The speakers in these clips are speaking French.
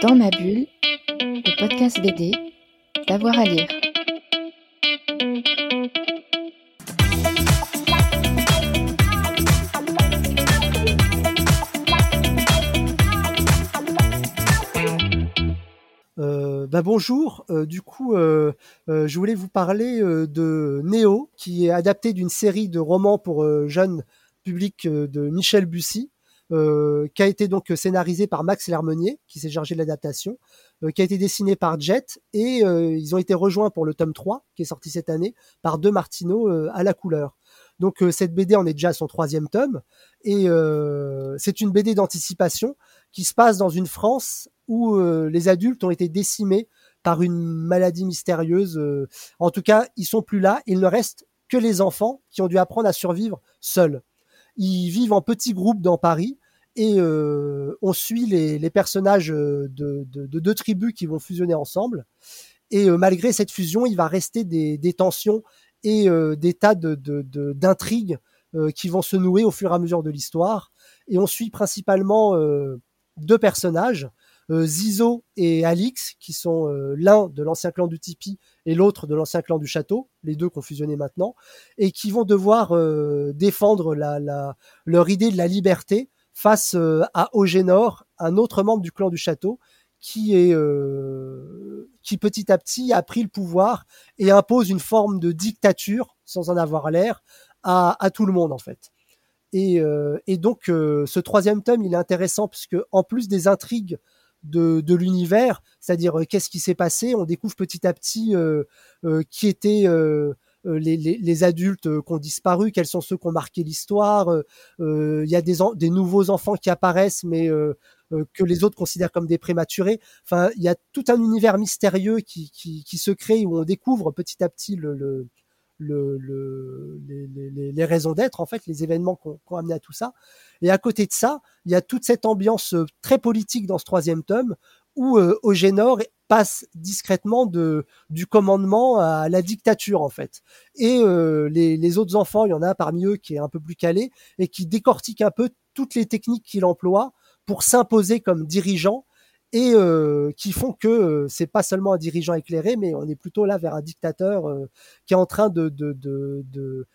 Dans ma bulle, le podcast BD, d'avoir à lire. Euh, bah bonjour, euh, du coup, euh, je voulais vous parler de Néo, qui est adapté d'une série de romans pour jeunes publics de Michel Bussy, qui a été donc scénarisé par Max Lermenier, qui s'est chargé de l'adaptation, euh, qui a été dessiné par Jet, et euh, ils ont été rejoints pour le tome 3, qui est sorti cette année, par De Martino euh, à la couleur. Donc euh, cette BD en est déjà à son troisième tome, et euh, c'est une BD d'anticipation qui se passe dans une France où euh, les adultes ont été décimés par une maladie mystérieuse. euh, en tout cas, ils sont plus là. Il ne reste que les enfants qui ont dû apprendre à survivre seuls. Ils vivent en petits groupes dans Paris et euh, on suit les, personnages euh, de, de- de deux tribus qui vont fusionner ensemble. Et euh, malgré cette fusion, il va rester des, tensions et des tas d'intrigues qui vont se nouer au fur et à mesure de l'histoire. Et on suit principalement deux personnages, Zizo et Alix, qui sont euh, l'un de l'ancien clan du Tipeee et l'autre de l'ancien clan du Château, les deux fusionné maintenant, et qui vont devoir euh, défendre la, la- leur idée de la liberté face euh, à Ogénor, un autre membre du clan du Château, qui est euh, qui petit à petit a pris le pouvoir et impose une forme de dictature sans en avoir l'air à, à tout le monde en fait. Et, euh, et donc euh, ce troisième tome, il est intéressant puisque en plus des intrigues de, de l'univers, c'est-à-dire euh, qu'est-ce qui s'est passé, on découvre petit à petit euh, euh, qui étaient les, les, les adultes qui ont disparu, quels sont ceux qui ont marqué l'histoire. Il y a des, des nouveaux enfants qui apparaissent, mais que les autres considèrent comme des prématurés. Enfin, il y a tout un univers mystérieux qui, qui, qui se crée où on découvre petit à petit le, le, le, le- les, les- les- raisons d'être, en fait, les événements qui ont, ont amené à tout ça. Et à côté de ça, il y a toute cette ambiance euh, très politique dans ce troisième tome où euh, Ogénor passe discrètement de, du commandement à la dictature, en fait. Et euh, les, les autres enfants, il y en a parmi eux qui est un peu plus calé et qui décortique un peu toutes les techniques qu'il emploie pour s'imposer comme dirigeant et euh, qui font que euh, c'est pas seulement un dirigeant éclairé, mais on est plutôt là vers un dictateur euh, qui est en train de, de, de,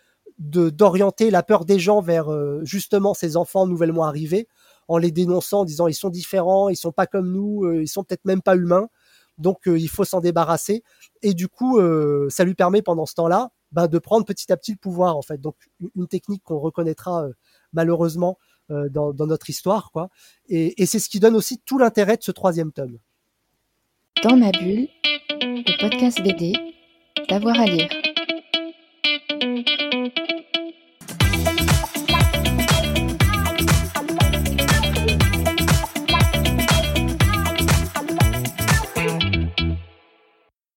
d'orienter la peur des gens vers euh, justement ces enfants nouvellement arrivés en les dénonçant en disant ils sont différents ils sont pas comme nous euh, ils sont peut-être même pas humains. Donc il faut s'en débarrasser. Et du coup ça lui permet pendant ce temps-là ben, de prendre petit à petit le pouvoir en fait. Donc une- technique qu'on reconnaîtra malheureusement euh, dans, notre histoire, quoi. Et, et c'est ce qui donne aussi tout l'intérêt de ce troisième tome. Dans ma bulle, le podcast BD, d'avoir à lire.